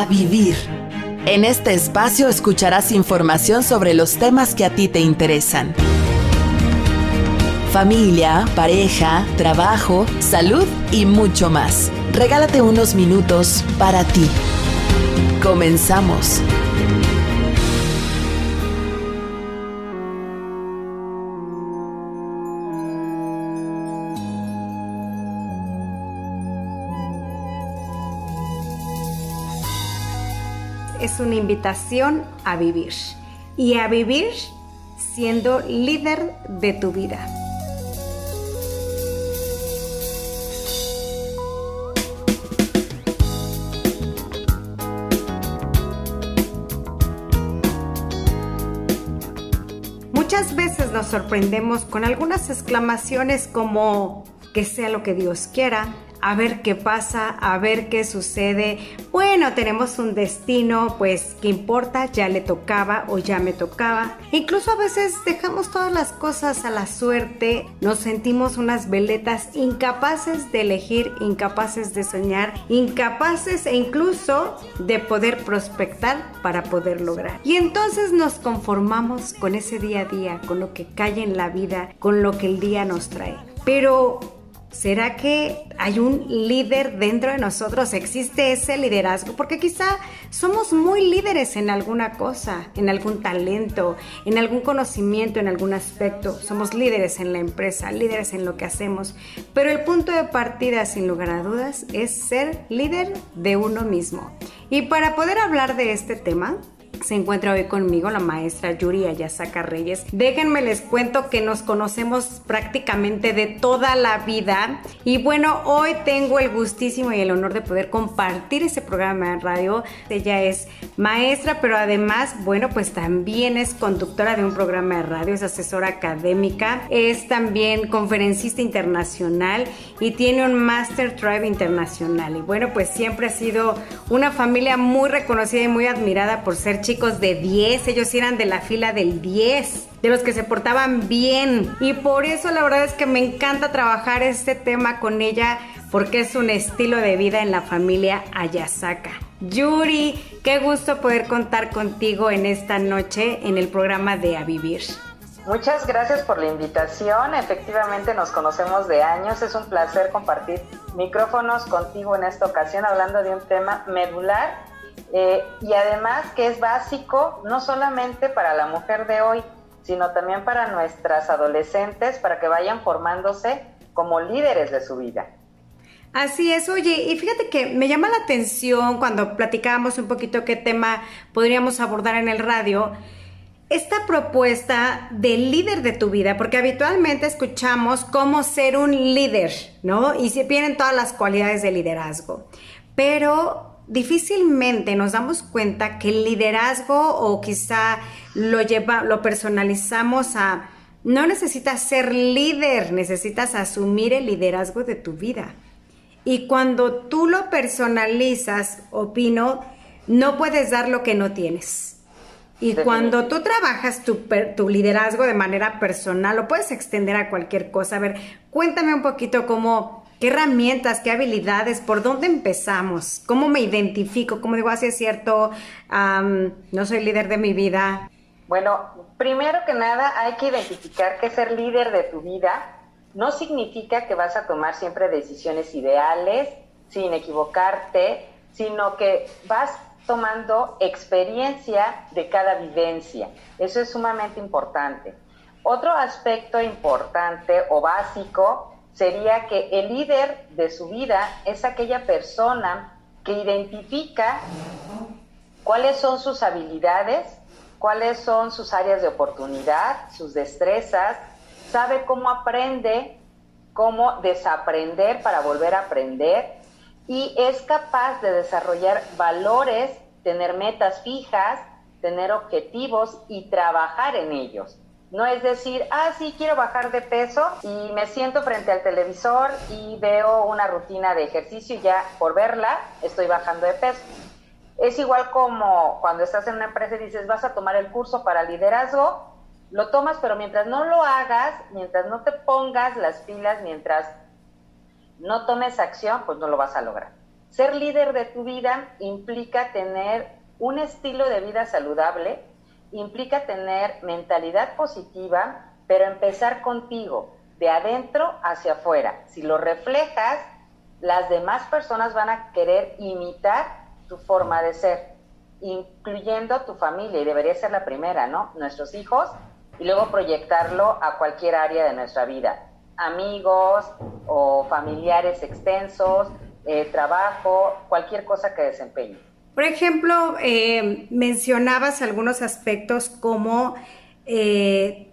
a vivir. En este espacio escucharás información sobre los temas que a ti te interesan. Familia, pareja, trabajo, salud y mucho más. Regálate unos minutos para ti. Comenzamos. Una invitación a vivir y a vivir siendo líder de tu vida. Muchas veces nos sorprendemos con algunas exclamaciones como que sea lo que Dios quiera, a ver qué pasa, a ver qué sucede. Bueno, tenemos un destino, pues, ¿qué importa? Ya le tocaba o ya me tocaba. Incluso a veces dejamos todas las cosas a la suerte, nos sentimos unas veletas incapaces de elegir, incapaces de soñar, incapaces e incluso de poder prospectar para poder lograr. Y entonces nos conformamos con ese día a día, con lo que cae en la vida, con lo que el día nos trae. Pero ¿Será que hay un líder dentro de nosotros? ¿Existe ese liderazgo? Porque quizá somos muy líderes en alguna cosa, en algún talento, en algún conocimiento, en algún aspecto. Somos líderes en la empresa, líderes en lo que hacemos. Pero el punto de partida, sin lugar a dudas, es ser líder de uno mismo. Y para poder hablar de este tema, se encuentra hoy conmigo la maestra Yuri Ayasaka Reyes. Déjenme les cuento que nos conocemos prácticamente de toda la vida y bueno, hoy tengo el gustísimo y el honor de poder compartir ese programa de radio. Ella es maestra, pero además, bueno, pues también es conductora de un programa de radio, es asesora académica, es también conferencista internacional y tiene un Master Tribe internacional. Y bueno, pues siempre ha sido una familia muy reconocida y muy admirada por ser chicos de 10, ellos eran de la fila del 10 de los que se portaban bien. Y por eso la verdad es que me encanta trabajar este tema con ella porque es un estilo de vida en la familia Ayasaka. Yuri, qué gusto poder contar contigo en esta noche en el programa de A Vivir. Muchas gracias por la invitación. Efectivamente nos conocemos de años. Es un placer compartir micrófonos contigo en esta ocasión hablando de un tema medular eh, y además que es básico no solamente para la mujer de hoy, sino también para nuestras adolescentes, para que vayan formándose como líderes de su vida. Así es, oye, y fíjate que me llama la atención cuando platicábamos un poquito qué tema podríamos abordar en el radio, esta propuesta del líder de tu vida, porque habitualmente escuchamos cómo ser un líder, ¿no? Y si vienen todas las cualidades de liderazgo, pero difícilmente nos damos cuenta que el liderazgo o quizá lo lleva, lo personalizamos a no necesitas ser líder, necesitas asumir el liderazgo de tu vida. Y cuando tú lo personalizas, opino, no puedes dar lo que no tienes. Y cuando tú trabajas tu, tu, liderazgo de manera personal, lo puedes extender a cualquier cosa. A ver, cuéntame un poquito cómo, ¿Qué herramientas, qué habilidades, por dónde empezamos? ¿Cómo me identifico? ¿Cómo digo, así es cierto, no soy líder de mi vida? Bueno, primero que nada hay que identificar que ser líder de tu vida no significa que vas a tomar siempre decisiones ideales sin equivocarte, sino que vas tomando experiencia de cada vivencia. Eso es sumamente importante. Otro aspecto importante o básico sería que el líder de su vida es aquella persona que identifica cuáles son sus habilidades, cuáles son sus áreas de oportunidad, sus destrezas, sabe cómo aprende, cómo desaprender para volver a aprender y es capaz de desarrollar valores, tener metas fijas, tener objetivos y trabajar en ellos. No es decir, ah, sí, quiero bajar de peso y me siento frente al televisor y veo una rutina de ejercicio y ya por verla estoy bajando de peso. Es igual como cuando estás en una empresa y dices, vas a tomar el curso para liderazgo, lo tomas, pero mientras no lo hagas, mientras no te pongas las pilas, mientras no tomes acción, pues no lo vas a lograr. Ser líder de tu vida implica tener un estilo de vida saludable, implica tener mentalidad positiva, pero empezar contigo, de adentro hacia afuera. Si lo reflejas, las demás personas van a querer imitar tu forma de ser, incluyendo tu familia, y debería ser la primera, ¿no? Nuestros hijos, y luego proyectarlo a cualquier área de nuestra vida. Amigos o familiares extensos, eh, trabajo, cualquier cosa que desempeñe. Por ejemplo, eh, mencionabas algunos aspectos como, eh,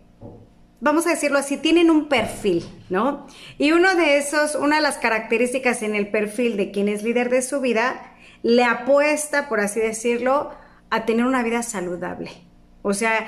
vamos a decirlo así, tienen un perfil, ¿no? Y uno de esos, una de las características en el perfil de quien es líder de su vida, le apuesta, por así decirlo, a tener una vida saludable. O sea,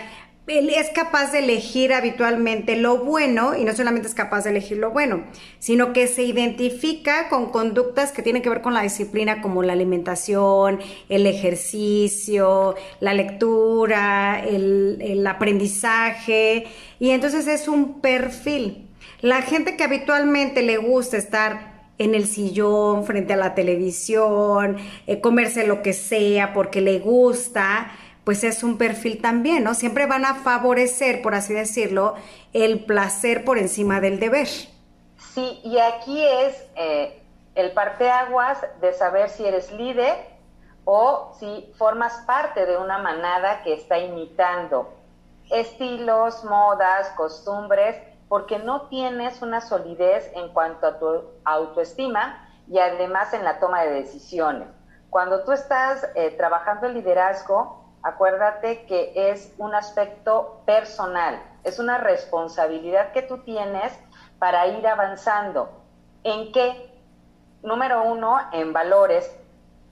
él es capaz de elegir habitualmente lo bueno y no solamente es capaz de elegir lo bueno, sino que se identifica con conductas que tienen que ver con la disciplina como la alimentación, el ejercicio, la lectura, el, aprendizaje y entonces es un perfil. La gente que habitualmente le gusta estar en el sillón, frente a la televisión, eh, comerse lo que sea porque le gusta, pues es un perfil también, ¿no? Siempre van a favorecer, por así decirlo, el placer por encima del deber. Sí, y aquí es eh, el parteaguas de saber si eres líder o si formas parte de una manada que está imitando estilos, modas, costumbres, porque no tienes una solidez en cuanto a tu autoestima y además en la toma de decisiones. Cuando tú estás eh, trabajando el liderazgo, acuérdate que es un aspecto personal, es una responsabilidad que tú tienes para ir avanzando. ¿En qué? Número uno, en valores.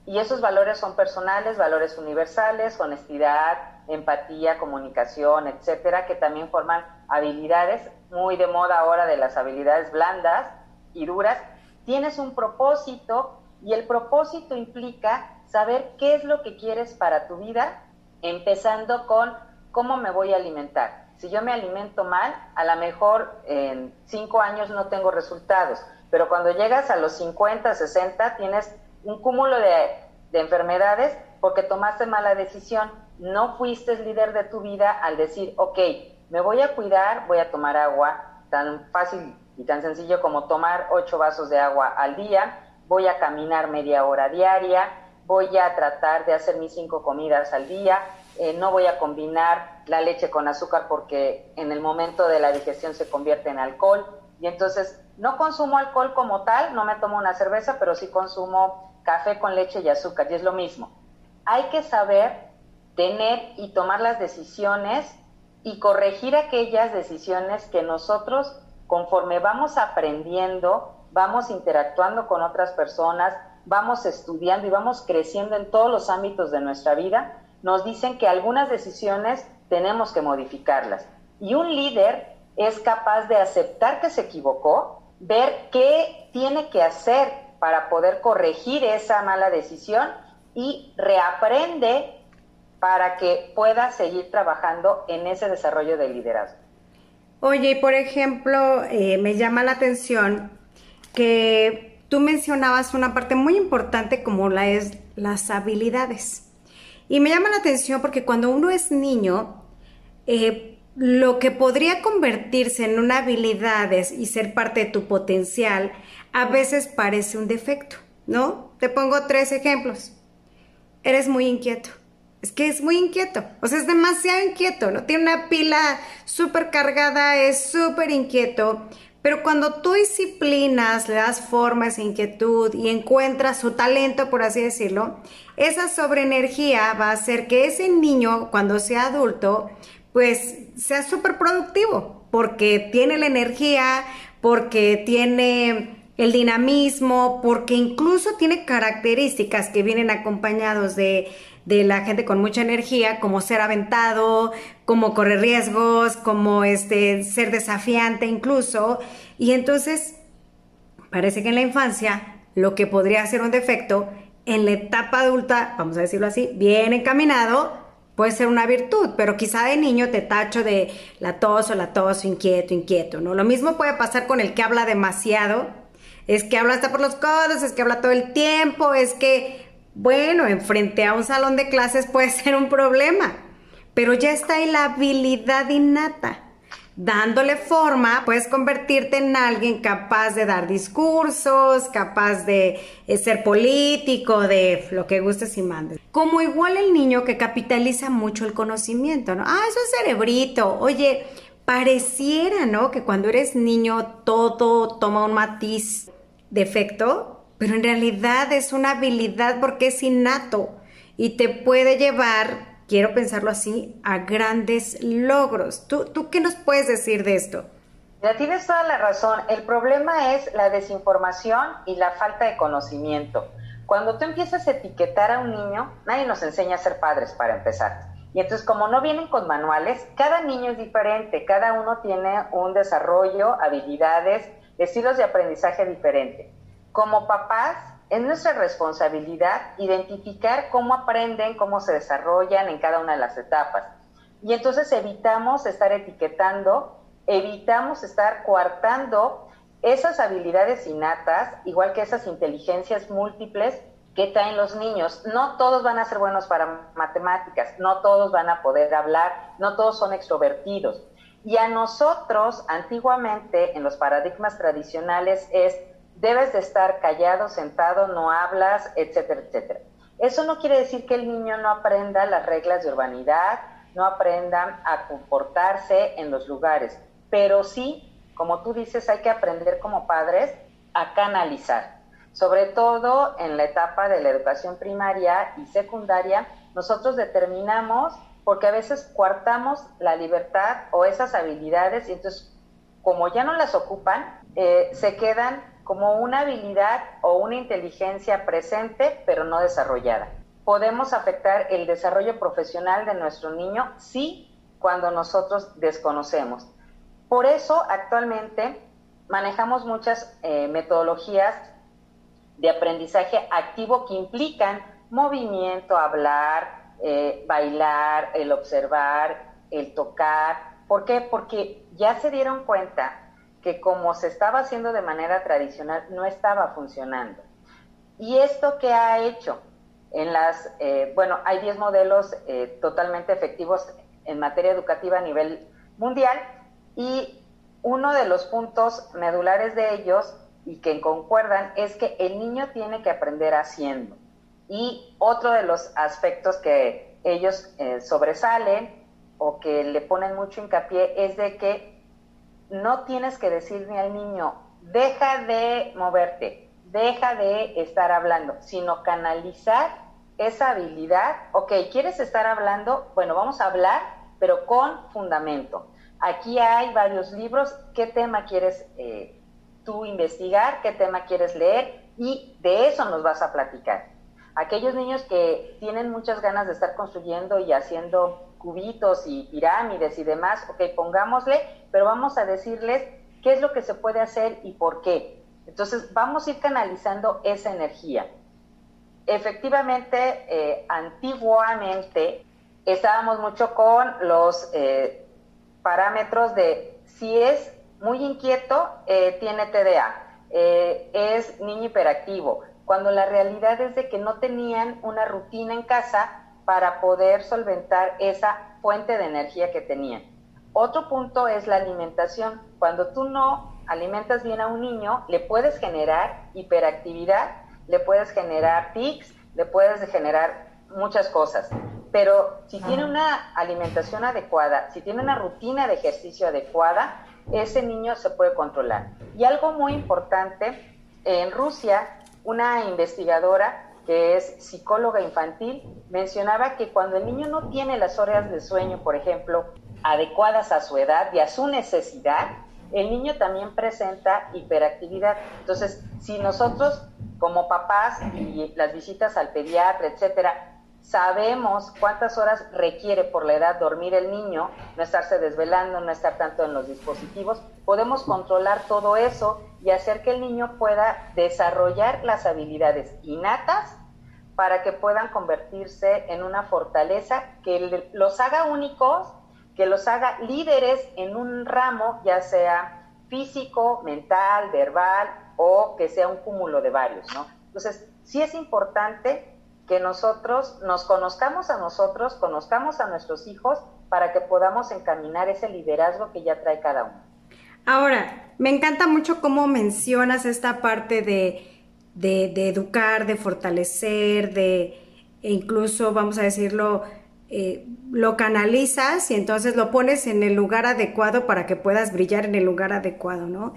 Y esos valores son personales, valores universales, honestidad, empatía, comunicación, etcétera, que también forman habilidades muy de moda ahora de las habilidades blandas y duras. Tienes un propósito y el propósito implica saber qué es lo que quieres para tu vida empezando con cómo me voy a alimentar. Si yo me alimento mal, a lo mejor en cinco años no tengo resultados, pero cuando llegas a los 50, 60, tienes un cúmulo de, de enfermedades porque tomaste mala decisión. No fuiste líder de tu vida al decir, ok, me voy a cuidar, voy a tomar agua, tan fácil y tan sencillo como tomar ocho vasos de agua al día, voy a caminar media hora diaria, voy a tratar de hacer mis cinco comidas al día, eh, no voy a combinar la leche con azúcar porque en el momento de la digestión se convierte en alcohol y entonces no consumo alcohol como tal, no me tomo una cerveza, pero sí consumo café con leche y azúcar y es lo mismo. Hay que saber tener y tomar las decisiones y corregir aquellas decisiones que nosotros conforme vamos aprendiendo, vamos interactuando con otras personas, vamos estudiando y vamos creciendo en todos los ámbitos de nuestra vida, nos dicen que algunas decisiones tenemos que modificarlas. Y un líder es capaz de aceptar que se equivocó, ver qué tiene que hacer para poder corregir esa mala decisión y reaprende para que pueda seguir trabajando en ese desarrollo de liderazgo. Oye, y por ejemplo, eh, me llama la atención que tú mencionabas una parte muy importante como la es las habilidades. Y me llama la atención porque cuando uno es niño, eh, lo que podría convertirse en una habilidad y ser parte de tu potencial, a veces parece un defecto, ¿no? Te pongo tres ejemplos. Eres muy inquieto. Es que es muy inquieto, o sea, es demasiado inquieto, ¿no? Tiene una pila súper cargada, es súper inquieto, pero cuando tú disciplinas, le das forma esa inquietud y encuentras su talento, por así decirlo, esa sobreenergía va a hacer que ese niño, cuando sea adulto, pues sea súper productivo, porque tiene la energía, porque tiene el dinamismo, porque incluso tiene características que vienen acompañados de, de la gente con mucha energía, como ser aventado, como correr riesgos, como este, ser desafiante incluso. Y entonces, parece que en la infancia lo que podría ser un defecto, en la etapa adulta, vamos a decirlo así, bien encaminado, puede ser una virtud, pero quizá de niño te tacho de la tos o la tos, inquieto, inquieto, ¿no? Lo mismo puede pasar con el que habla demasiado. Es que habla hasta por los codos, es que habla todo el tiempo, es que, bueno, enfrente a un salón de clases puede ser un problema, pero ya está ahí la habilidad innata dándole forma, puedes convertirte en alguien capaz de dar discursos, capaz de eh, ser político, de lo que gustes y mandes. Como igual el niño que capitaliza mucho el conocimiento, ¿no? Ah, eso es cerebrito. Oye, pareciera, ¿no? Que cuando eres niño todo toma un matiz de efecto, pero en realidad es una habilidad porque es innato y te puede llevar quiero pensarlo así, a grandes logros. ¿Tú, ¿Tú qué nos puedes decir de esto? Ya tienes toda la razón. El problema es la desinformación y la falta de conocimiento. Cuando tú empiezas a etiquetar a un niño, nadie nos enseña a ser padres para empezar. Y entonces, como no vienen con manuales, cada niño es diferente, cada uno tiene un desarrollo, habilidades, estilos de aprendizaje diferente. Como papás, es nuestra responsabilidad identificar cómo aprenden, cómo se desarrollan en cada una de las etapas. Y entonces evitamos estar etiquetando, evitamos estar coartando esas habilidades innatas, igual que esas inteligencias múltiples que traen los niños. No todos van a ser buenos para matemáticas, no todos van a poder hablar, no todos son extrovertidos. Y a nosotros, antiguamente, en los paradigmas tradicionales, es debes de estar callado, sentado, no hablas, etcétera, etcétera. Eso no quiere decir que el niño no aprenda las reglas de urbanidad, no aprenda a comportarse en los lugares, pero sí, como tú dices, hay que aprender como padres a canalizar. Sobre todo en la etapa de la educación primaria y secundaria, nosotros determinamos, porque a veces coartamos la libertad o esas habilidades y entonces, como ya no las ocupan, eh, se quedan como una habilidad o una inteligencia presente pero no desarrollada. Podemos afectar el desarrollo profesional de nuestro niño sí cuando nosotros desconocemos. Por eso actualmente manejamos muchas eh, metodologías de aprendizaje activo que implican movimiento, hablar, eh, bailar, el observar, el tocar. ¿Por qué? Porque ya se dieron cuenta que como se estaba haciendo de manera tradicional no estaba funcionando. ¿Y esto qué ha hecho? En las, eh, bueno, hay 10 modelos eh, totalmente efectivos en materia educativa a nivel mundial y uno de los puntos medulares de ellos y que concuerdan es que el niño tiene que aprender haciendo. Y otro de los aspectos que ellos eh, sobresalen o que le ponen mucho hincapié es de que no tienes que decirle al niño, deja de moverte, deja de estar hablando, sino canalizar esa habilidad. Ok, ¿quieres estar hablando? Bueno, vamos a hablar, pero con fundamento. Aquí hay varios libros. ¿Qué tema quieres eh, tú investigar? ¿Qué tema quieres leer? Y de eso nos vas a platicar. Aquellos niños que tienen muchas ganas de estar construyendo y haciendo cubitos y pirámides y demás, ok, pongámosle, pero vamos a decirles qué es lo que se puede hacer y por qué. Entonces, vamos a ir canalizando esa energía. Efectivamente, eh, antiguamente estábamos mucho con los eh, parámetros de si es muy inquieto, eh, tiene TDA, es niño hiperactivo, cuando la realidad es de que no tenían una rutina en casa para poder solventar esa fuente de energía que tenían. Otro punto es la alimentación. Cuando tú no alimentas bien a un niño, le puedes generar hiperactividad, le puedes generar tics, le puedes generar muchas cosas. Pero si tiene una alimentación adecuada, si tiene una rutina de ejercicio adecuada, ese niño se puede controlar. Y algo muy importante, en Rusia, una investigadora que es psicóloga infantil, mencionaba que cuando el niño no tiene las horas de sueño, por ejemplo, adecuadas a su edad y a su necesidad, el niño también presenta hiperactividad. Entonces, si nosotros como papás y las visitas al pediatra, etcétera, sabemos cuántas horas requiere por la edad dormir el niño, no estarse desvelando, no estar tanto en los dispositivos, podemos controlar todo eso y hacer que el niño pueda desarrollar las habilidades innatas para que puedan convertirse en una fortaleza que los haga únicos, que los haga líderes en un ramo, ya sea físico, mental, verbal, o que sea un cúmulo de varios. Entonces, sí es importante que nosotros nos conozcamos a nosotros, conozcamos a nuestros hijos para que podamos encaminar ese liderazgo que ya trae cada uno. Ahora, me encanta mucho cómo mencionas esta parte de, de, educar, de fortalecer, de e incluso, vamos a decirlo, eh, lo canalizas y entonces lo pones en el lugar adecuado para que puedas brillar en el lugar adecuado, ¿no?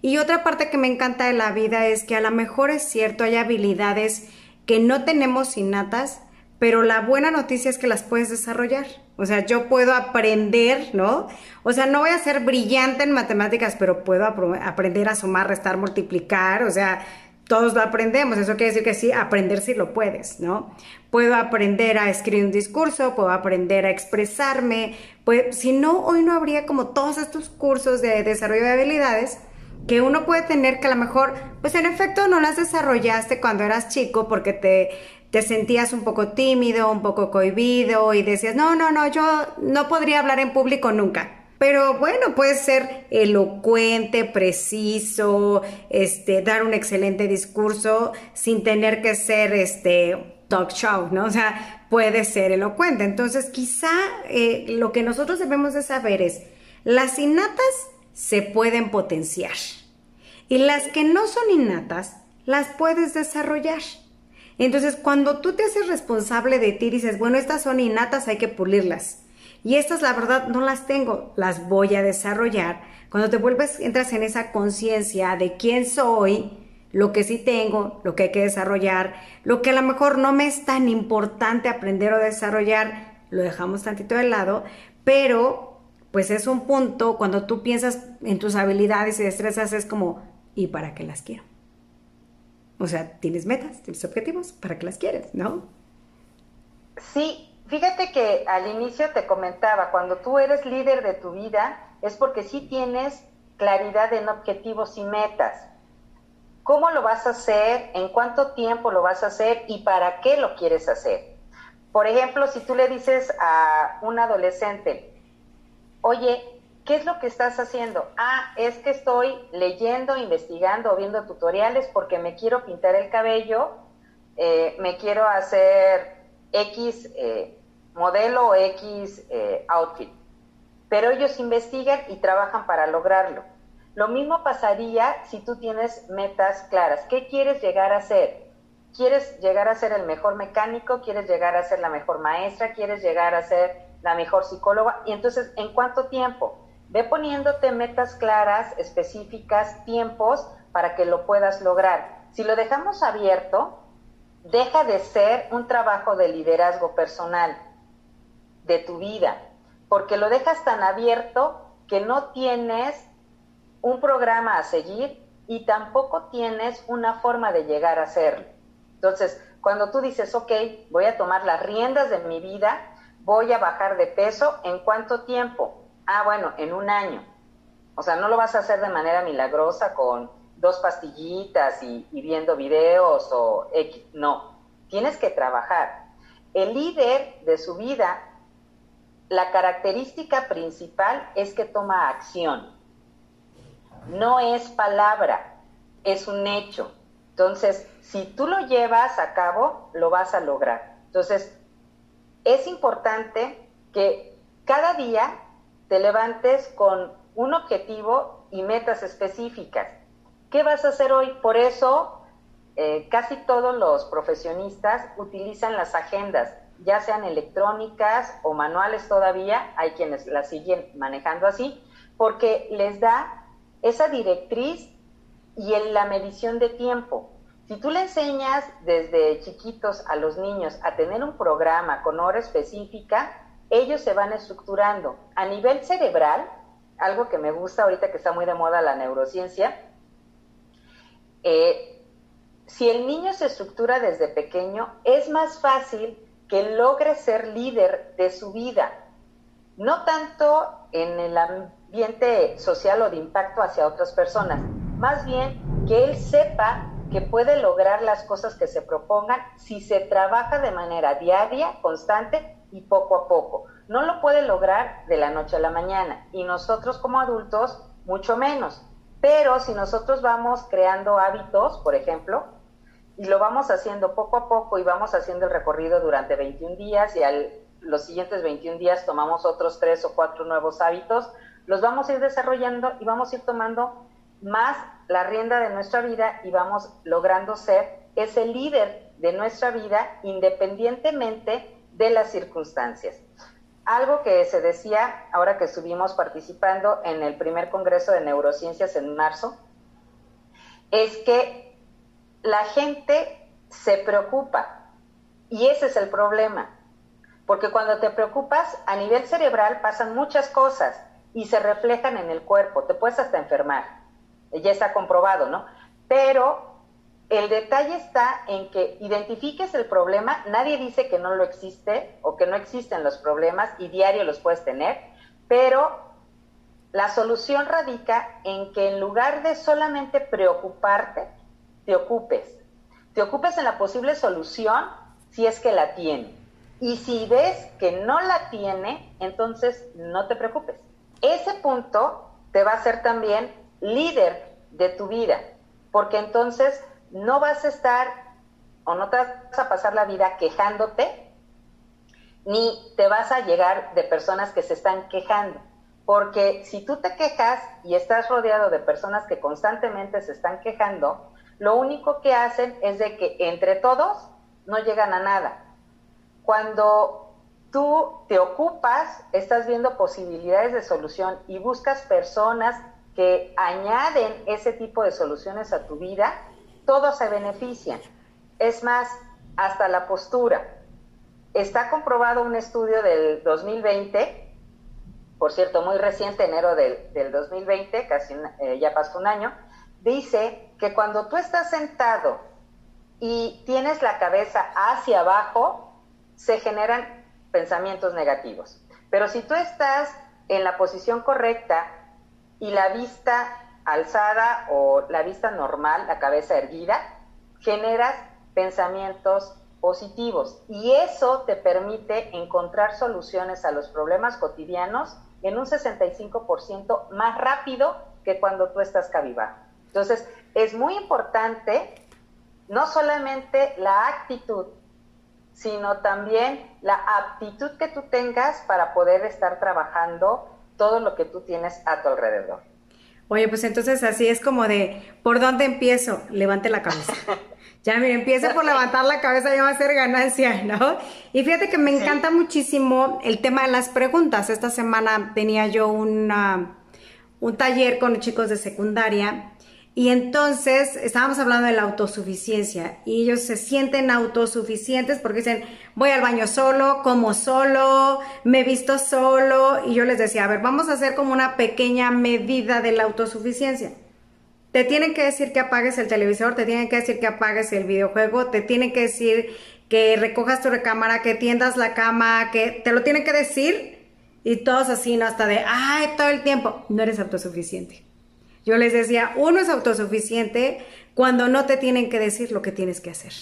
Y otra parte que me encanta de la vida es que a lo mejor es cierto, hay habilidades que no tenemos innatas, pero la buena noticia es que las puedes desarrollar. O sea, yo puedo aprender, ¿no? O sea, no voy a ser brillante en matemáticas, pero puedo aprender a sumar, restar, multiplicar, o sea, todos lo aprendemos, eso quiere decir que sí, aprender si lo puedes, ¿no? Puedo aprender a escribir un discurso, puedo aprender a expresarme, pues si no, hoy no habría como todos estos cursos de desarrollo de habilidades que uno puede tener que a lo mejor, pues en efecto no las desarrollaste cuando eras chico porque te, te sentías un poco tímido, un poco cohibido y decías, no, no, no, yo no podría hablar en público nunca. Pero bueno, puede ser elocuente, preciso, este, dar un excelente discurso sin tener que ser este talk show, ¿no? O sea, puede ser elocuente. Entonces, quizá eh, lo que nosotros debemos de saber es, las innatas se pueden potenciar. Y las que no son innatas, las puedes desarrollar. Entonces, cuando tú te haces responsable de ti, dices, bueno, estas son innatas, hay que pulirlas. Y estas, la verdad, no las tengo, las voy a desarrollar. Cuando te vuelves, entras en esa conciencia de quién soy, lo que sí tengo, lo que hay que desarrollar, lo que a lo mejor no me es tan importante aprender o desarrollar, lo dejamos tantito de lado, pero pues es un punto, cuando tú piensas en tus habilidades y destrezas, es como, ¿y para qué las quiero? O sea, tienes metas, tienes objetivos, ¿para qué las quieres, no? Sí, fíjate que al inicio te comentaba, cuando tú eres líder de tu vida, es porque sí tienes claridad en objetivos y metas. ¿Cómo lo vas a hacer? ¿En cuánto tiempo lo vas a hacer? ¿Y para qué lo quieres hacer? Por ejemplo, si tú le dices a un adolescente, oye, ¿qué es lo que estás haciendo? Ah, es que estoy leyendo, investigando viendo tutoriales porque me quiero pintar el cabello, eh, me quiero hacer X eh, modelo o X eh, outfit. Pero ellos investigan y trabajan para lograrlo. Lo mismo pasaría si tú tienes metas claras. ¿Qué quieres llegar a ser? ¿Quieres llegar a ser el mejor mecánico? ¿Quieres llegar a ser la mejor maestra? ¿Quieres llegar a ser la mejor psicóloga. Y entonces, ¿en cuánto tiempo? Ve poniéndote metas claras, específicas, tiempos para que lo puedas lograr. Si lo dejamos abierto, deja de ser un trabajo de liderazgo personal de tu vida, porque lo dejas tan abierto que no tienes un programa a seguir y tampoco tienes una forma de llegar a hacerlo. Entonces, cuando tú dices, ok, voy a tomar las riendas de mi vida, voy a bajar de peso, ¿en cuánto tiempo? Ah, bueno, en un año. O sea, no lo vas a hacer de manera milagrosa con dos pastillitas y, viendo videos o X. No, tienes que trabajar. El líder de su vida, la característica principal es que toma acción. No es palabra, es un hecho. Entonces, si tú lo llevas a cabo, lo vas a lograr. Entonces, es importante que cada día te levantes con un objetivo y metas específicas. ¿Qué vas a hacer hoy? Por eso eh, casi todos los profesionistas utilizan las agendas, ya sean electrónicas o manuales todavía, hay quienes las siguen manejando así, porque les da esa directriz y en la medición de tiempo. Si tú le enseñas desde chiquitos a los niños a tener un programa con hora específica, ellos se van estructurando. A nivel cerebral, algo que me gusta ahorita que está muy de moda la neurociencia, eh, si el niño se estructura desde pequeño, es más fácil que logre ser líder de su vida. No tanto en el ambiente social o de impacto hacia otras personas, más bien que él sepa que puede lograr las cosas que se propongan si se trabaja de manera diaria, constante y poco a poco. No lo puede lograr de la noche a la mañana y nosotros como adultos mucho menos. Pero si nosotros vamos creando hábitos, por ejemplo, y lo vamos haciendo poco a poco y vamos haciendo el recorrido durante 21 días y al los siguientes 21 días tomamos otros tres o cuatro nuevos hábitos, los vamos a ir desarrollando y vamos a ir tomando más la rienda de nuestra vida y vamos logrando ser ese líder de nuestra vida independientemente de las circunstancias. Algo que se decía ahora que estuvimos participando en el primer Congreso de Neurociencias en marzo, es que la gente se preocupa y ese es el problema. Porque cuando te preocupas, a nivel cerebral pasan muchas cosas y se reflejan en el cuerpo. Te puedes hasta enfermar. Ya está comprobado, ¿no? Pero el detalle está en que identifiques el problema. Nadie dice que no lo existe o que no existen los problemas y diario los puedes tener. Pero la solución radica en que en lugar de solamente preocuparte, te ocupes. Te ocupes en la posible solución si es que la tiene. Y si ves que no la tiene, entonces no te preocupes. Ese punto te va a hacer también líder de tu vida, porque entonces no vas a estar o no te vas a pasar la vida quejándote, ni te vas a llegar de personas que se están quejando. Porque si tú te quejas y estás rodeado de personas que constantemente se están quejando, lo único que hacen es de que entre todos no llegan a nada cuando tú te ocupas, estás viendo posibilidades de solución y buscas personas que añaden ese tipo de soluciones a tu vida, todos se benefician. Es más, hasta la postura. Está comprobado un estudio del 2020, por cierto, muy reciente, enero del, 2020, casi eh, ya pasó un año, dice que cuando tú estás sentado y tienes la cabeza hacia abajo, se generan pensamientos negativos. Pero si tú estás en la posición correcta y la vista alzada o la vista normal, la cabeza erguida, generas pensamientos positivos y eso te permite encontrar soluciones a los problemas cotidianos en un 65% más rápido que cuando tú estás cabizbajo. Entonces, es muy importante no solamente la actitud, sino también la aptitud que tú tengas para poder estar trabajando todo lo que tú tienes a tu alrededor. Oye, pues entonces así es como de, ¿por dónde empiezo? Levante la cabeza. Ya, mire, empiece por levantar la cabeza, ya va a ser ganancia, ¿no? Y fíjate que me encanta muchísimo el tema de las preguntas. Esta semana tenía yo una, un taller con chicos de secundaria y entonces estábamos hablando de la autosuficiencia y ellos se sienten autosuficientes porque dicen, voy al baño solo, como solo, me visto solo y yo les decía, a ver, vamos a hacer como una pequeña medida de la autosuficiencia. Te tienen que decir que apagues el televisor, te tienen que decir que apagues el videojuego, te tienen que decir que recojas tu recámara, que tiendas la cama, que te lo tienen que decir y todos así, ¿no? Hasta de, ay, todo el tiempo, no eres autosuficiente. Yo les decía, uno es autosuficiente cuando no te tienen que decir lo que tienes que hacer,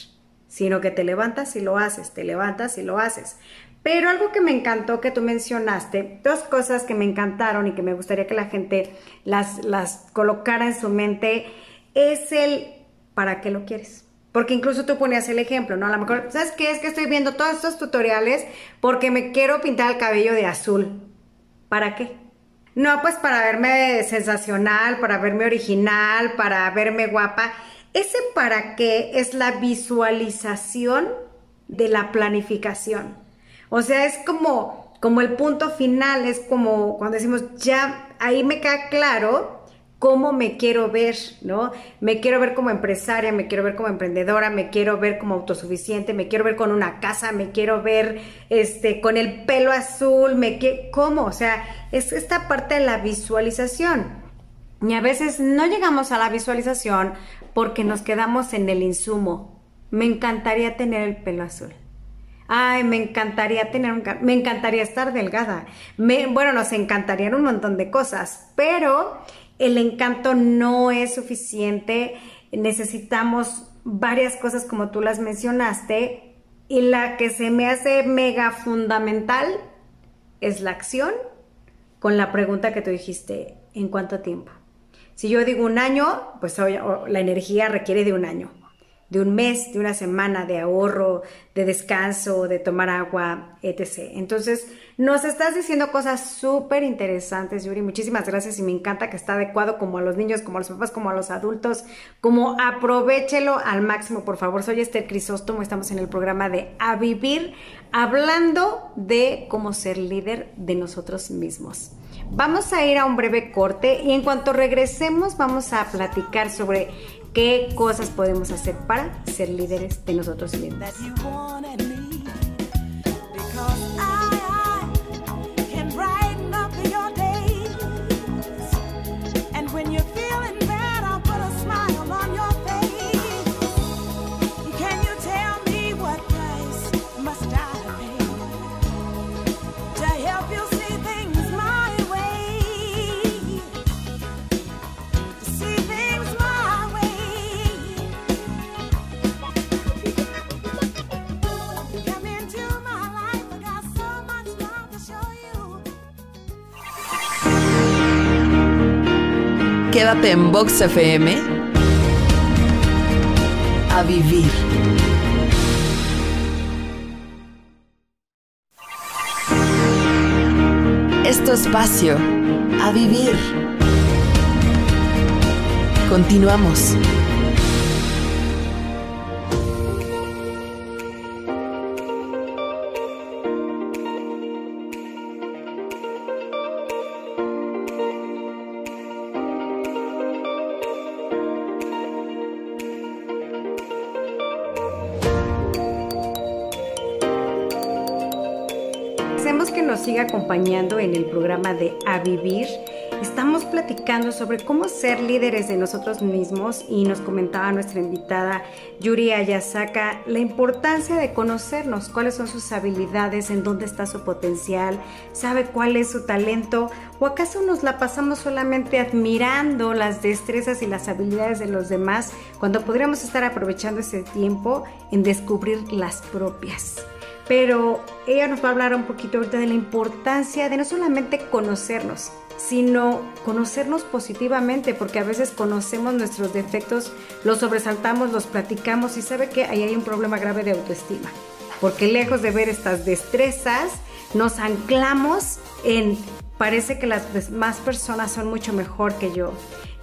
sino que te levantas y lo haces, te levantas y lo haces. Pero algo que me encantó que tú mencionaste, dos cosas que me encantaron y que me gustaría que la gente las, las colocara en su mente, es el ¿para qué lo quieres? Porque incluso tú ponías el ejemplo, ¿no? A lo mejor, ¿sabes qué? Es que estoy viendo todos estos tutoriales porque me quiero pintar el cabello de azul. ¿Para qué? No, pues para verme sensacional, para verme original, para verme guapa. Ese para qué es la visualización de la planificación. O sea, es como, como el punto final, es como cuando decimos, ya, ahí me queda claro cómo me quiero ver, ¿no? Me quiero ver como empresaria, me quiero ver como emprendedora, me quiero ver como autosuficiente, me quiero ver con una casa, me quiero ver este con el pelo azul, me ¿cómo? O sea, es esta parte de la visualización. Y a veces no llegamos a la visualización porque nos quedamos en el insumo. Me encantaría tener el pelo azul. Ay, me encantaría tener un... Me encantaría estar delgada. Bueno, nos encantarían un montón de cosas, pero el encanto no es suficiente, necesitamos varias cosas como tú las mencionaste y la que se me hace mega fundamental es la acción con la pregunta que tú dijiste, ¿en cuánto tiempo? Si yo digo un año, pues la energía requiere de un año de un mes, de una semana de ahorro, de descanso, de tomar agua, etc. Entonces, nos estás diciendo cosas súper interesantes, Yuri. Muchísimas gracias y me encanta que está adecuado como a los niños, como a los papás, como a los adultos. Como aprovechelo al máximo, por favor. Soy Esther Crisóstomo, estamos en el programa de A Vivir, hablando de cómo ser líder de nosotros mismos. Vamos a ir a un breve corte y en cuanto regresemos vamos a platicar sobre qué cosas podemos hacer para ser líderes de nosotros mismos. Quédate en Box FM a vivir. Esto espacio a vivir. Continuamos. Acompañando en el programa de A Vivir. Estamos platicando sobre cómo ser líderes de nosotros mismos y nos comentaba nuestra invitada Yuri Ayasaka la importancia de conocernos, cuáles son sus habilidades, en dónde está su potencial, sabe cuál es su talento o acaso nos la pasamos solamente admirando las destrezas y las habilidades de los demás cuando podríamos estar aprovechando ese tiempo en descubrir las propias pero ella nos va a hablar un poquito ahorita de la importancia de no solamente conocernos, sino conocernos positivamente, porque a veces conocemos nuestros defectos, los sobresaltamos, los platicamos y sabe que ahí hay un problema grave de autoestima, porque lejos de ver estas destrezas, nos anclamos en parece que las demás personas son mucho mejor que yo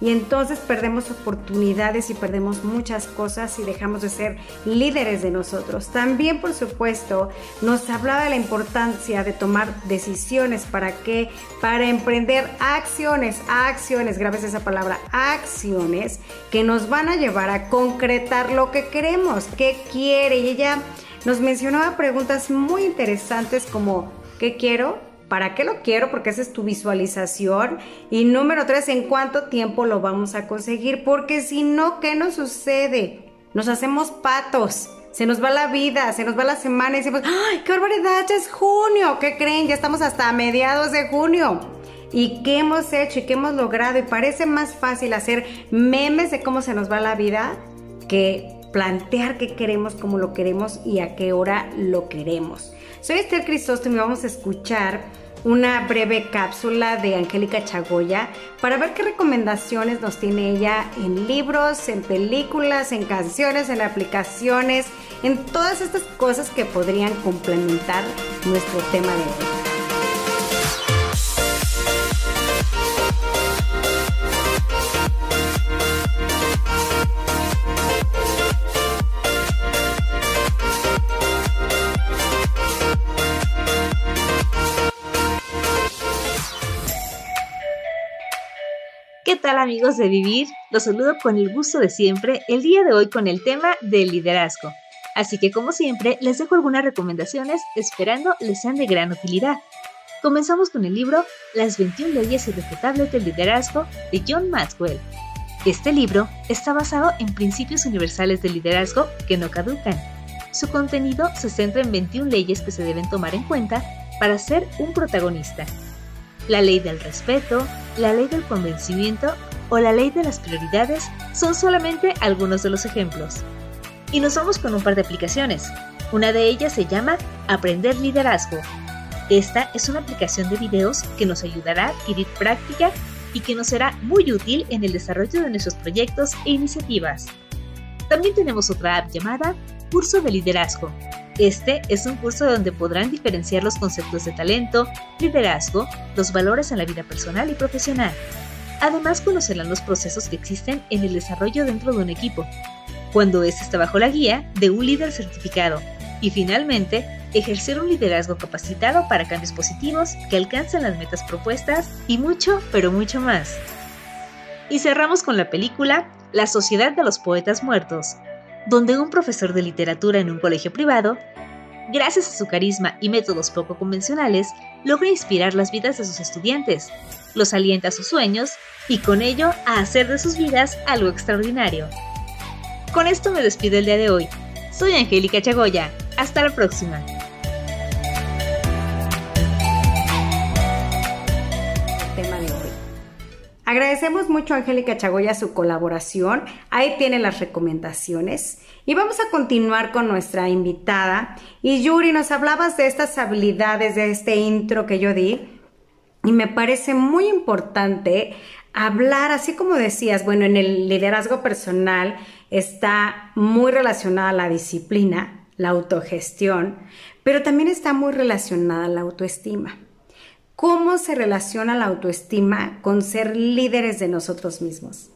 y entonces perdemos oportunidades y perdemos muchas cosas y dejamos de ser líderes de nosotros. También, por supuesto, nos hablaba de la importancia de tomar decisiones para qué, para emprender acciones, acciones, grabes esa palabra, acciones que nos van a llevar a concretar lo que queremos, qué quiere y ella nos mencionaba preguntas muy interesantes como ¿qué quiero? ¿Para qué lo quiero? Porque esa es tu visualización. Y número tres, ¿en cuánto tiempo lo vamos a conseguir? Porque si no, ¿qué nos sucede? Nos hacemos patos. Se nos va la vida, se nos va la semana y decimos, ¡ay, qué barbaridad! Ya es junio. ¿Qué creen? Ya estamos hasta mediados de junio. ¿Y qué hemos hecho y qué hemos logrado? Y parece más fácil hacer memes de cómo se nos va la vida que plantear qué queremos, cómo lo queremos y a qué hora lo queremos. Soy Esther Crisóstomo y vamos a escuchar una breve cápsula de Angélica Chagoya para ver qué recomendaciones nos tiene ella en libros, en películas, en canciones, en aplicaciones, en todas estas cosas que podrían complementar nuestro tema de hoy. Tal amigos de Vivir? Los saludo con el gusto de siempre el día de hoy con el tema del liderazgo. Así que como siempre les dejo algunas recomendaciones esperando les sean de gran utilidad. Comenzamos con el libro Las 21 leyes irrefutables del liderazgo de John Maxwell. Este libro está basado en principios universales del liderazgo que no caducan. Su contenido se centra en 21 leyes que se deben tomar en cuenta para ser un protagonista la ley del respeto, la ley del convencimiento o la ley de las prioridades son solamente algunos de los ejemplos. Y nos vamos con un par de aplicaciones. Una de ellas se llama Aprender Liderazgo. Esta es una aplicación de videos que nos ayudará a adquirir práctica y que nos será muy útil en el desarrollo de nuestros proyectos e iniciativas. También tenemos otra app llamada Curso de Liderazgo. Este es un curso donde podrán diferenciar los conceptos de talento, liderazgo, los valores en la vida personal y profesional. Además conocerán los procesos que existen en el desarrollo dentro de un equipo, cuando éste está bajo la guía de un líder certificado. Y finalmente, ejercer un liderazgo capacitado para cambios positivos que alcancen las metas propuestas y mucho, pero mucho más. Y cerramos con la película La Sociedad de los Poetas Muertos, donde un profesor de literatura en un colegio privado, gracias a su carisma y métodos poco convencionales, logra inspirar las vidas de sus estudiantes, los alienta a sus sueños y con ello a hacer de sus vidas algo extraordinario. Con esto me despido el día de hoy. Soy Angélica Chagoya. Hasta la próxima. Agradecemos mucho a Angélica Chagoya su colaboración. Ahí tiene las recomendaciones. Y vamos a continuar con nuestra invitada. Y Yuri, nos hablabas de estas habilidades, de este intro que yo di. Y me parece muy importante hablar, así como decías, bueno, en el liderazgo personal está muy relacionada la disciplina, la autogestión, pero también está muy relacionada la autoestima. ¿Cómo se relaciona la autoestima con ser líderes de nosotros mismos?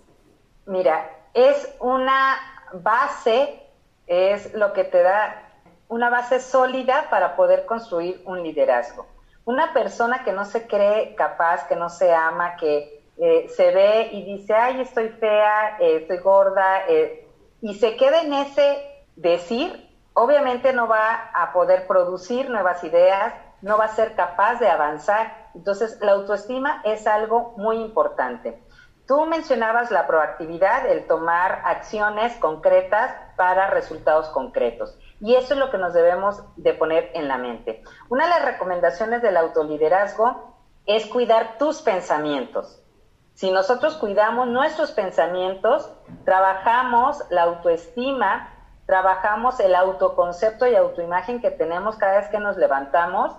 Mira, es una base, es lo que te da una base sólida para poder construir un liderazgo. Una persona que no se cree capaz, que no se ama, que eh, se ve y dice, ay, estoy fea, eh, estoy gorda, eh", y se queda en ese decir, obviamente no va a poder producir nuevas ideas, no va a ser capaz de avanzar. Entonces, la autoestima es algo muy importante. Tú mencionabas la proactividad, el tomar acciones concretas para resultados concretos. Y eso es lo que nos debemos de poner en la mente. Una de las recomendaciones del autoliderazgo es cuidar tus pensamientos. Si nosotros cuidamos nuestros pensamientos, trabajamos la autoestima, trabajamos el autoconcepto y autoimagen que tenemos cada vez que nos levantamos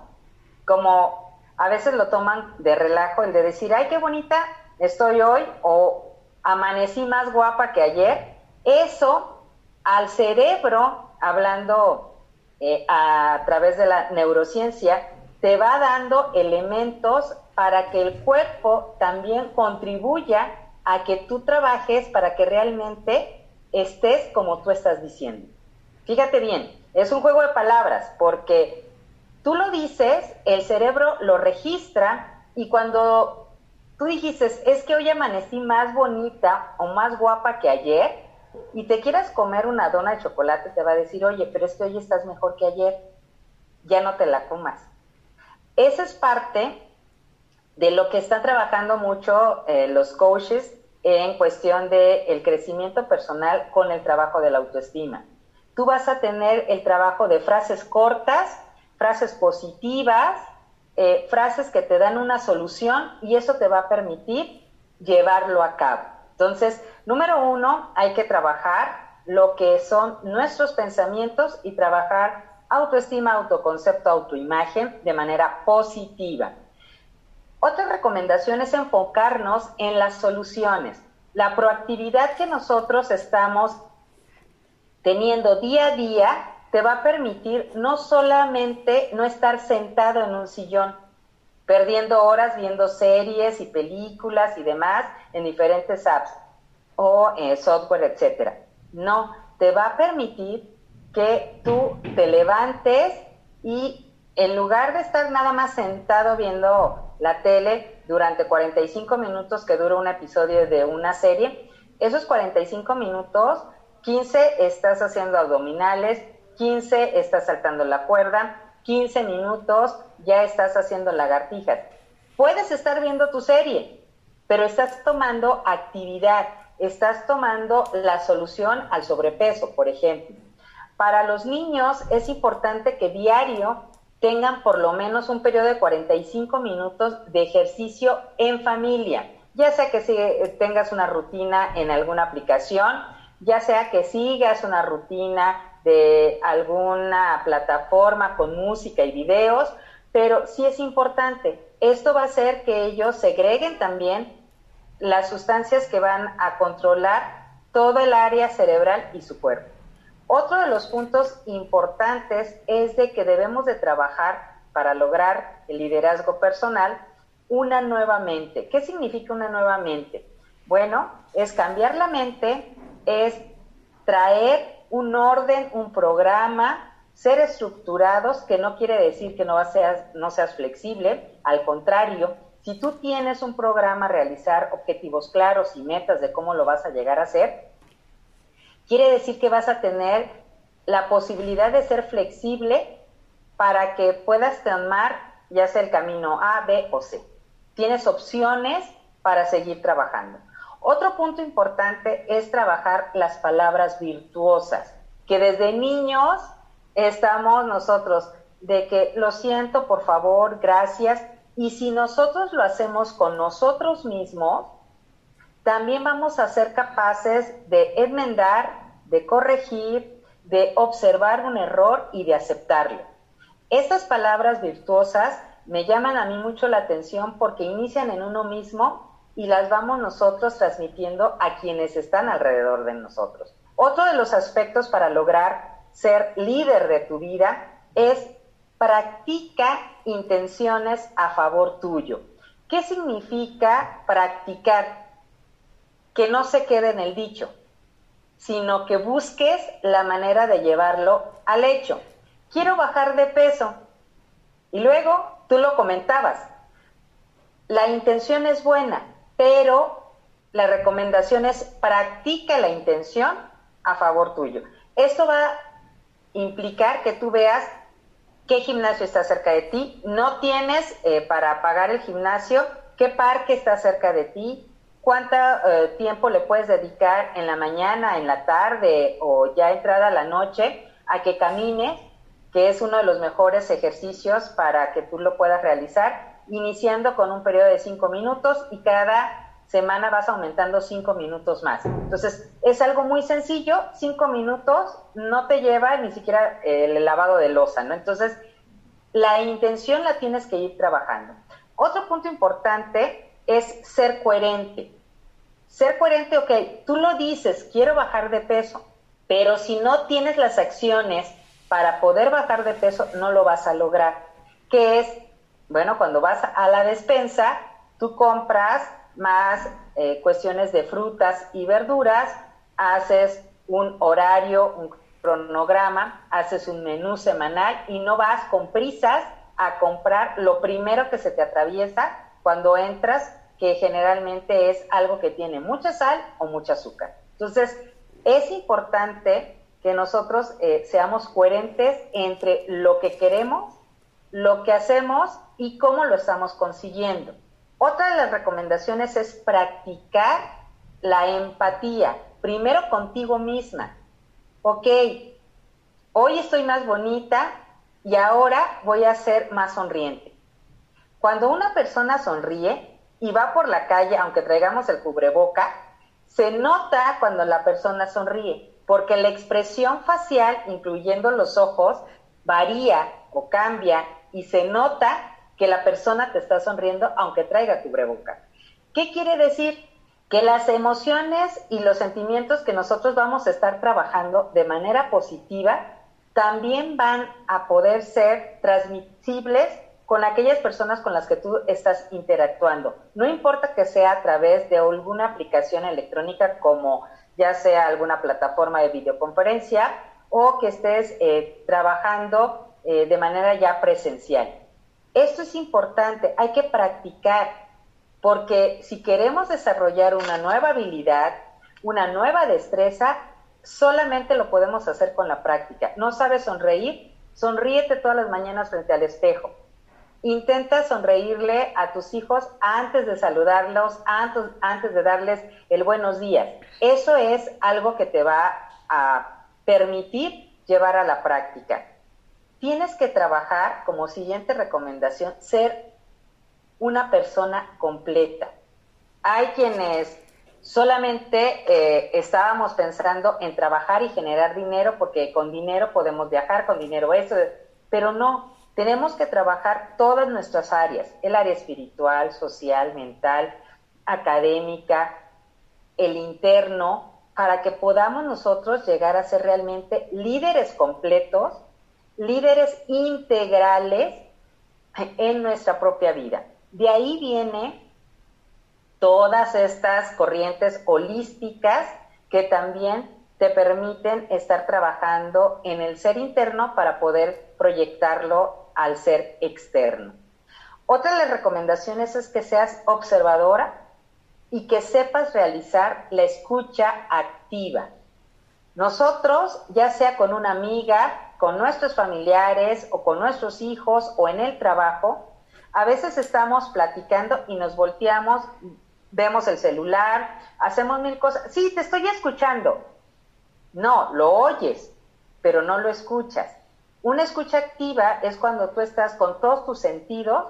como a veces lo toman de relajo el de decir, ay, qué bonita estoy hoy o amanecí más guapa que ayer, eso al cerebro, hablando eh, a través de la neurociencia, te va dando elementos para que el cuerpo también contribuya a que tú trabajes para que realmente estés como tú estás diciendo. Fíjate bien, es un juego de palabras porque Tú lo dices, el cerebro lo registra y cuando tú dijiste, es que hoy amanecí más bonita o más guapa que ayer y te quieras comer una dona de chocolate, te va a decir, oye, pero es que hoy estás mejor que ayer, ya no te la comas. Esa es parte de lo que están trabajando mucho eh, los coaches en cuestión del el crecimiento personal con el trabajo de la autoestima. Tú vas a tener el trabajo de frases cortas frases positivas, eh, frases que te dan una solución y eso te va a permitir llevarlo a cabo. Entonces, número uno, hay que trabajar lo que son nuestros pensamientos y trabajar autoestima, autoconcepto, autoimagen de manera positiva. Otra recomendación es enfocarnos en las soluciones. La proactividad que nosotros estamos teniendo día a día te va a permitir no solamente no estar sentado en un sillón, perdiendo horas viendo series y películas y demás en diferentes apps o eh, software, etcétera. No, te va a permitir que tú te levantes y en lugar de estar nada más sentado viendo la tele durante 45 minutos que dura un episodio de una serie, esos 45 minutos, 15 estás haciendo abdominales, 15 estás saltando la cuerda, 15 minutos ya estás haciendo lagartijas. Puedes estar viendo tu serie, pero estás tomando actividad, estás tomando la solución al sobrepeso, por ejemplo. Para los niños es importante que diario tengan por lo menos un periodo de 45 minutos de ejercicio en familia, ya sea que tengas una rutina en alguna aplicación, ya sea que sigas una rutina de alguna plataforma con música y videos, pero sí es importante. Esto va a hacer que ellos segreguen también las sustancias que van a controlar todo el área cerebral y su cuerpo. Otro de los puntos importantes es de que debemos de trabajar para lograr el liderazgo personal una nueva mente. ¿Qué significa una nueva mente? Bueno, es cambiar la mente, es traer un orden, un programa, ser estructurados, que no quiere decir que no seas, no seas flexible, al contrario, si tú tienes un programa realizar objetivos claros y metas de cómo lo vas a llegar a hacer, quiere decir que vas a tener la posibilidad de ser flexible para que puedas tomar ya sea el camino A, B o C. Tienes opciones para seguir trabajando. Otro punto importante es trabajar las palabras virtuosas, que desde niños estamos nosotros de que lo siento, por favor, gracias. Y si nosotros lo hacemos con nosotros mismos, también vamos a ser capaces de enmendar, de corregir, de observar un error y de aceptarlo. Estas palabras virtuosas me llaman a mí mucho la atención porque inician en uno mismo y las vamos nosotros transmitiendo a quienes están alrededor de nosotros. Otro de los aspectos para lograr ser líder de tu vida es practica intenciones a favor tuyo. ¿Qué significa practicar? Que no se quede en el dicho, sino que busques la manera de llevarlo al hecho. Quiero bajar de peso. Y luego tú lo comentabas. La intención es buena, pero la recomendación es practica la intención a favor tuyo. Esto va implicar que tú veas qué gimnasio está cerca de ti, no tienes eh, para pagar el gimnasio, qué parque está cerca de ti, cuánto eh, tiempo le puedes dedicar en la mañana, en la tarde o ya entrada la noche a que camines, que es uno de los mejores ejercicios para que tú lo puedas realizar, iniciando con un periodo de cinco minutos y cada semana vas aumentando cinco minutos más. Entonces, es algo muy sencillo, cinco minutos no te lleva ni siquiera el lavado de losa, ¿no? Entonces, la intención la tienes que ir trabajando. Otro punto importante es ser coherente. Ser coherente, ok, tú lo dices, quiero bajar de peso, pero si no tienes las acciones para poder bajar de peso, no lo vas a lograr. Que es, bueno, cuando vas a la despensa, tú compras más eh, cuestiones de frutas y verduras, haces un horario, un cronograma, haces un menú semanal y no vas con prisas a comprar lo primero que se te atraviesa cuando entras, que generalmente es algo que tiene mucha sal o mucha azúcar. Entonces, es importante que nosotros eh, seamos coherentes entre lo que queremos, lo que hacemos y cómo lo estamos consiguiendo. Otra de las recomendaciones es practicar la empatía, primero contigo misma. Ok, hoy estoy más bonita y ahora voy a ser más sonriente. Cuando una persona sonríe y va por la calle, aunque traigamos el cubreboca, se nota cuando la persona sonríe, porque la expresión facial, incluyendo los ojos, varía o cambia y se nota que la persona te está sonriendo aunque traiga cubreboca. ¿Qué quiere decir? Que las emociones y los sentimientos que nosotros vamos a estar trabajando de manera positiva también van a poder ser transmisibles con aquellas personas con las que tú estás interactuando. No importa que sea a través de alguna aplicación electrónica como ya sea alguna plataforma de videoconferencia o que estés eh, trabajando eh, de manera ya presencial. Esto es importante, hay que practicar, porque si queremos desarrollar una nueva habilidad, una nueva destreza, solamente lo podemos hacer con la práctica. ¿No sabes sonreír? Sonríete todas las mañanas frente al espejo. Intenta sonreírle a tus hijos antes de saludarlos, antes, antes de darles el buenos días. Eso es algo que te va a permitir llevar a la práctica tienes que trabajar como siguiente recomendación, ser una persona completa. Hay quienes solamente eh, estábamos pensando en trabajar y generar dinero porque con dinero podemos viajar, con dinero eso, pero no, tenemos que trabajar todas nuestras áreas, el área espiritual, social, mental, académica, el interno, para que podamos nosotros llegar a ser realmente líderes completos, líderes integrales en nuestra propia vida. De ahí viene todas estas corrientes holísticas que también te permiten estar trabajando en el ser interno para poder proyectarlo al ser externo. Otra de las recomendaciones es que seas observadora y que sepas realizar la escucha activa. Nosotros, ya sea con una amiga, con nuestros familiares o con nuestros hijos o en el trabajo, a veces estamos platicando y nos volteamos, vemos el celular, hacemos mil cosas. Sí, te estoy escuchando. No, lo oyes, pero no lo escuchas. Una escucha activa es cuando tú estás con todos tus sentidos,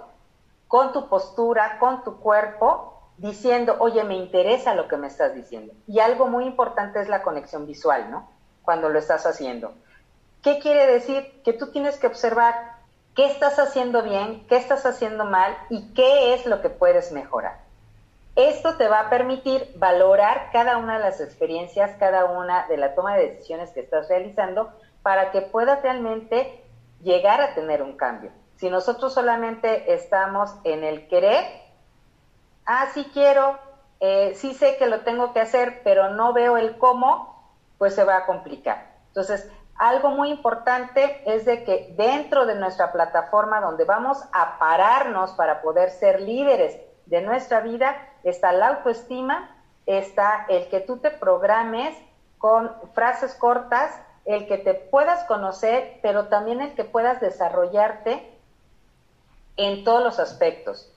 con tu postura, con tu cuerpo, diciendo, oye, me interesa lo que me estás diciendo. Y algo muy importante es la conexión visual, ¿no? Cuando lo estás haciendo. ¿Qué quiere decir? Que tú tienes que observar qué estás haciendo bien, qué estás haciendo mal y qué es lo que puedes mejorar. Esto te va a permitir valorar cada una de las experiencias, cada una de la toma de decisiones que estás realizando para que puedas realmente llegar a tener un cambio. Si nosotros solamente estamos en el querer, ah, sí quiero, eh, sí sé que lo tengo que hacer, pero no veo el cómo, pues se va a complicar. Entonces, algo muy importante es de que dentro de nuestra plataforma donde vamos a pararnos para poder ser líderes de nuestra vida, está la autoestima, está el que tú te programes con frases cortas, el que te puedas conocer, pero también el que puedas desarrollarte en todos los aspectos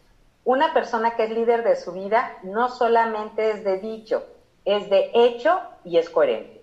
una persona que es líder de su vida no solamente es de dicho, es de hecho y es coherente.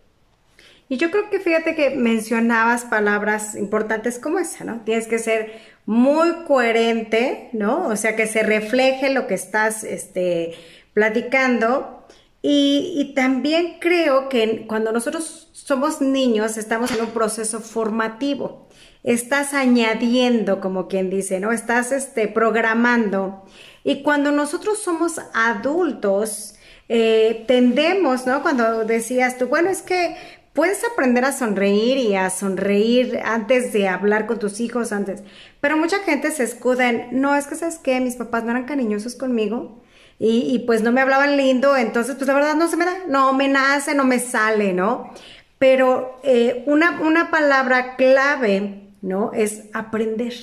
Y yo creo que fíjate que mencionabas palabras importantes como esa, ¿no? Tienes que ser muy coherente, ¿no? O sea, que se refleje lo que estás este, platicando. Y, también creo que cuando nosotros somos niños estamos en un proceso formativo. Estás añadiendo, como quien dice, ¿no? Estás este, programando. Y cuando nosotros somos adultos, eh, tendemos, ¿no? Cuando decías tú, bueno, es que puedes aprender a sonreír y a sonreír antes de hablar con tus hijos, antes. Pero mucha gente se escuda en, no, es que sabes que mis papás no eran cariñosos conmigo y, pues no me hablaban lindo, entonces pues la verdad no se me da, no me nace, no me sale, ¿no? Pero eh, una, una palabra clave, ¿no? Es aprender.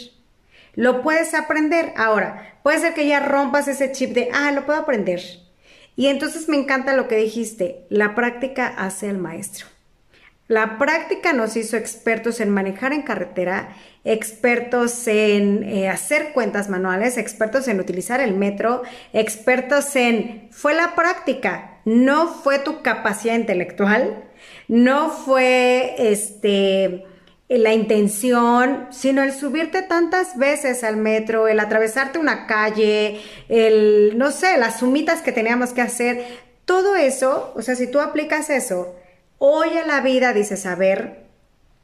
Lo puedes aprender. Ahora, puede ser que ya rompas ese chip de, ah, lo puedo aprender. Y entonces me encanta lo que dijiste, la práctica hace al maestro. La práctica nos hizo expertos en manejar en carretera, expertos en eh, hacer cuentas manuales, expertos en utilizar el metro, expertos en... Fue la práctica, no fue tu capacidad intelectual, no fue este la intención, sino el subirte tantas veces al metro, el atravesarte una calle, el, no sé, las sumitas que teníamos que hacer, todo eso, o sea, si tú aplicas eso, hoy a la vida dices, a ver,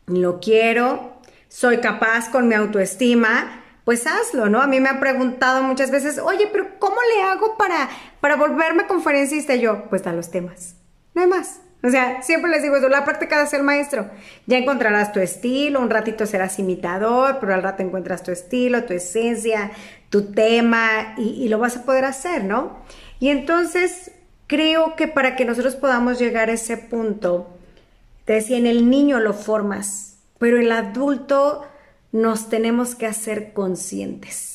lo quiero, soy capaz con mi autoestima, pues hazlo, ¿no? A mí me han preguntado muchas veces, oye, pero ¿cómo le hago para, para volverme conferencista? Y yo, pues da los temas, no hay más. O sea, siempre les digo la práctica de ser maestro. Ya encontrarás tu estilo, un ratito serás imitador, pero al rato encuentras tu estilo, tu esencia, tu tema y, lo vas a poder hacer, ¿no? Y entonces creo que para que nosotros podamos llegar a ese punto, te decía, en el niño lo formas, pero el adulto nos tenemos que hacer conscientes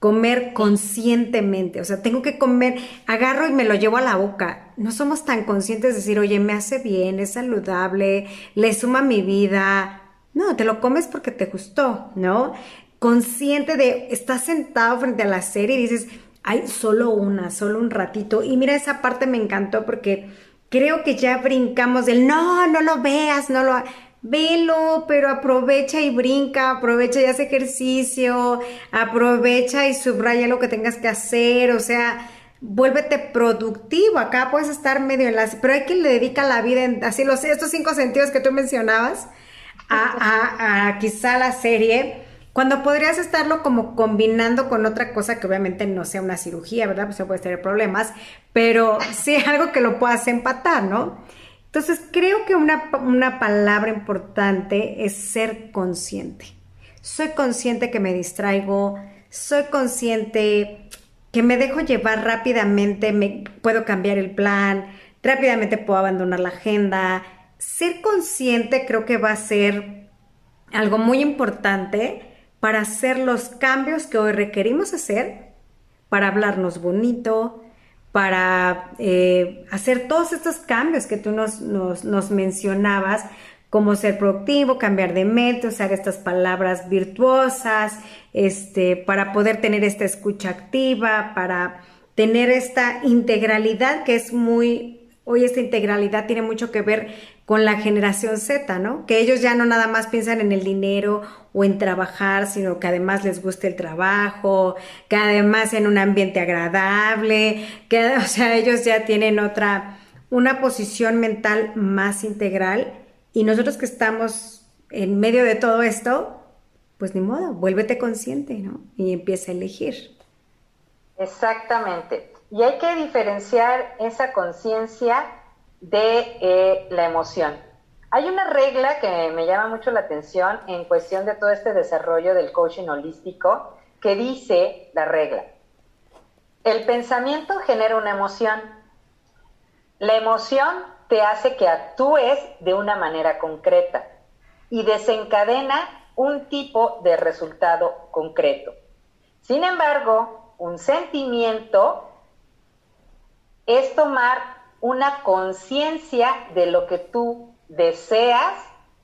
comer conscientemente, o sea, tengo que comer, agarro y me lo llevo a la boca. No somos tan conscientes de decir, oye, me hace bien, es saludable, le suma mi vida. No, te lo comes porque te gustó, ¿no? Consciente de, estás sentado frente a la serie y dices, hay solo una, solo un ratito. Y mira, esa parte me encantó porque creo que ya brincamos del, no, no lo veas, no lo velo, pero aprovecha y brinca, aprovecha y hace ejercicio, aprovecha y subraya lo que tengas que hacer, o sea, vuélvete productivo. Acá puedes estar medio en las, pero hay quien le dedica la vida en así los estos cinco sentidos que tú mencionabas a, a, a quizá la serie cuando podrías estarlo como combinando con otra cosa que obviamente no sea una cirugía, ¿verdad? Pues se puede tener problemas, pero sí algo que lo puedas empatar, ¿no? Entonces creo que una, una palabra importante es ser consciente. Soy consciente que me distraigo, soy consciente que me dejo llevar rápidamente, me puedo cambiar el plan, rápidamente puedo abandonar la agenda. Ser consciente creo que va a ser algo muy importante para hacer los cambios que hoy requerimos hacer, para hablarnos bonito, para eh, hacer todos estos cambios que tú nos, nos, mencionabas, como ser productivo, cambiar de mente, usar estas palabras virtuosas, este, para poder tener esta escucha activa, para tener esta integralidad que es muy, hoy esta integralidad tiene mucho que ver con la generación Z, ¿no? Que ellos ya no nada más piensan en el dinero o en trabajar, sino que además les guste el trabajo, que además en un ambiente agradable, que, o sea, ellos ya tienen otra, una posición mental más integral y nosotros que estamos en medio de todo esto, pues ni modo, vuélvete consciente, ¿no? Y empieza a elegir. Exactamente. Y hay que diferenciar esa conciencia de eh, la emoción. Hay una regla que me llama mucho la atención en cuestión de todo este desarrollo del coaching holístico, que dice la regla, el pensamiento genera una emoción, la emoción te hace que actúes de una manera concreta y desencadena un tipo de resultado concreto. Sin embargo, un sentimiento es tomar una conciencia de lo que tú deseas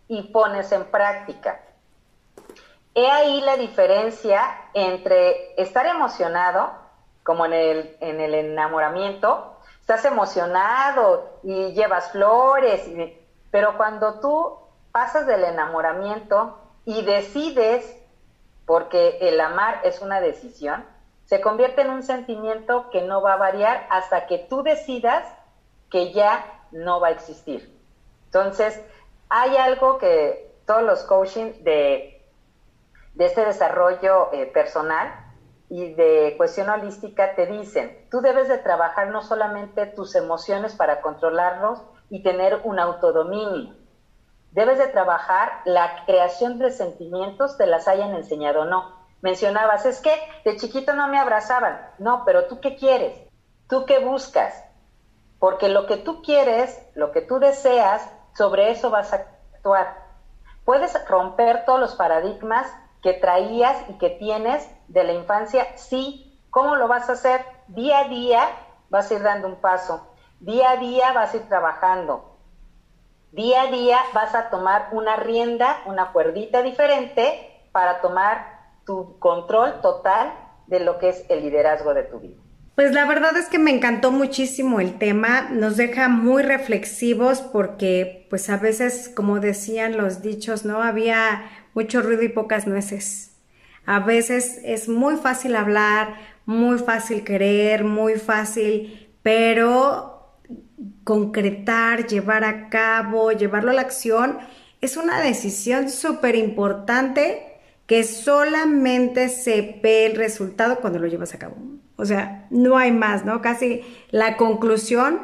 y pones en práctica. He ahí la diferencia entre estar emocionado, como en el, en el enamoramiento, estás emocionado y llevas flores, pero cuando tú pasas del enamoramiento y decides, porque el amar es una decisión, se convierte en un sentimiento que no va a variar hasta que tú decidas que ya no va a existir. Entonces, hay algo que todos los coaching de, de este desarrollo eh, personal y de cuestión holística te dicen, tú debes de trabajar no solamente tus emociones para controlarlos y tener un autodominio, debes de trabajar la creación de sentimientos, te las hayan enseñado o no. Mencionabas, es que de chiquito no me abrazaban. No, pero tú qué quieres? ¿Tú qué buscas? Porque lo que tú quieres, lo que tú deseas, sobre eso vas a actuar. Puedes romper todos los paradigmas que traías y que tienes de la infancia, sí. ¿Cómo lo vas a hacer? Día a día vas a ir dando un paso. Día a día vas a ir trabajando. Día a día vas a tomar una rienda, una cuerdita diferente para tomar tu control total de lo que es el liderazgo de tu vida. Pues la verdad es que me encantó muchísimo el tema, nos deja muy reflexivos porque pues a veces, como decían los dichos, no había mucho ruido y pocas nueces. A veces es muy fácil hablar, muy fácil querer, muy fácil, pero concretar, llevar a cabo, llevarlo a la acción, es una decisión súper importante que solamente se ve el resultado cuando lo llevas a cabo. O sea, no hay más, ¿no? Casi la conclusión,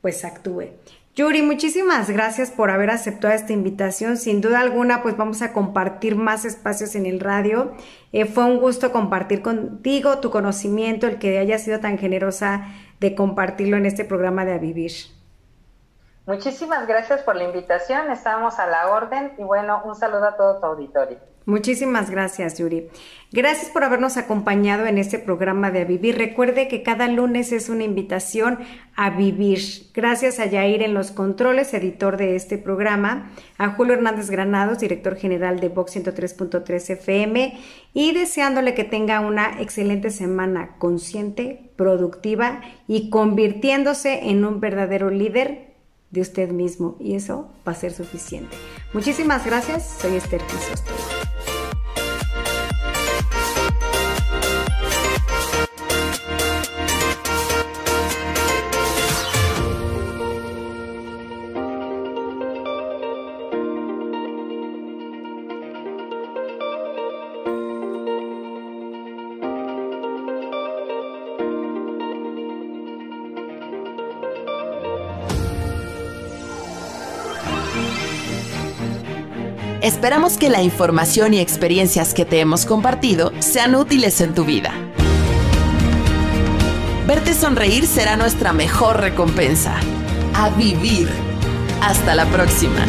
pues actúe. Yuri, muchísimas gracias por haber aceptado esta invitación. Sin duda alguna, pues vamos a compartir más espacios en el radio. Eh, fue un gusto compartir contigo tu conocimiento, el que hayas sido tan generosa de compartirlo en este programa de A Vivir. Muchísimas gracias por la invitación. Estamos a la orden y bueno, un saludo a todo tu auditorio. Muchísimas gracias, Yuri. Gracias por habernos acompañado en este programa de A Vivir. Recuerde que cada lunes es una invitación a vivir. Gracias a Yair en los controles, editor de este programa, a Julio Hernández Granados, director general de Vox 103.3 FM, y deseándole que tenga una excelente semana consciente, productiva y convirtiéndose en un verdadero líder de usted mismo. Y eso va a ser suficiente. Muchísimas gracias. Soy Esther Crisóstomo. Esperamos que la información y experiencias que te hemos compartido sean útiles en tu vida. Verte sonreír será nuestra mejor recompensa. A vivir. Hasta la próxima.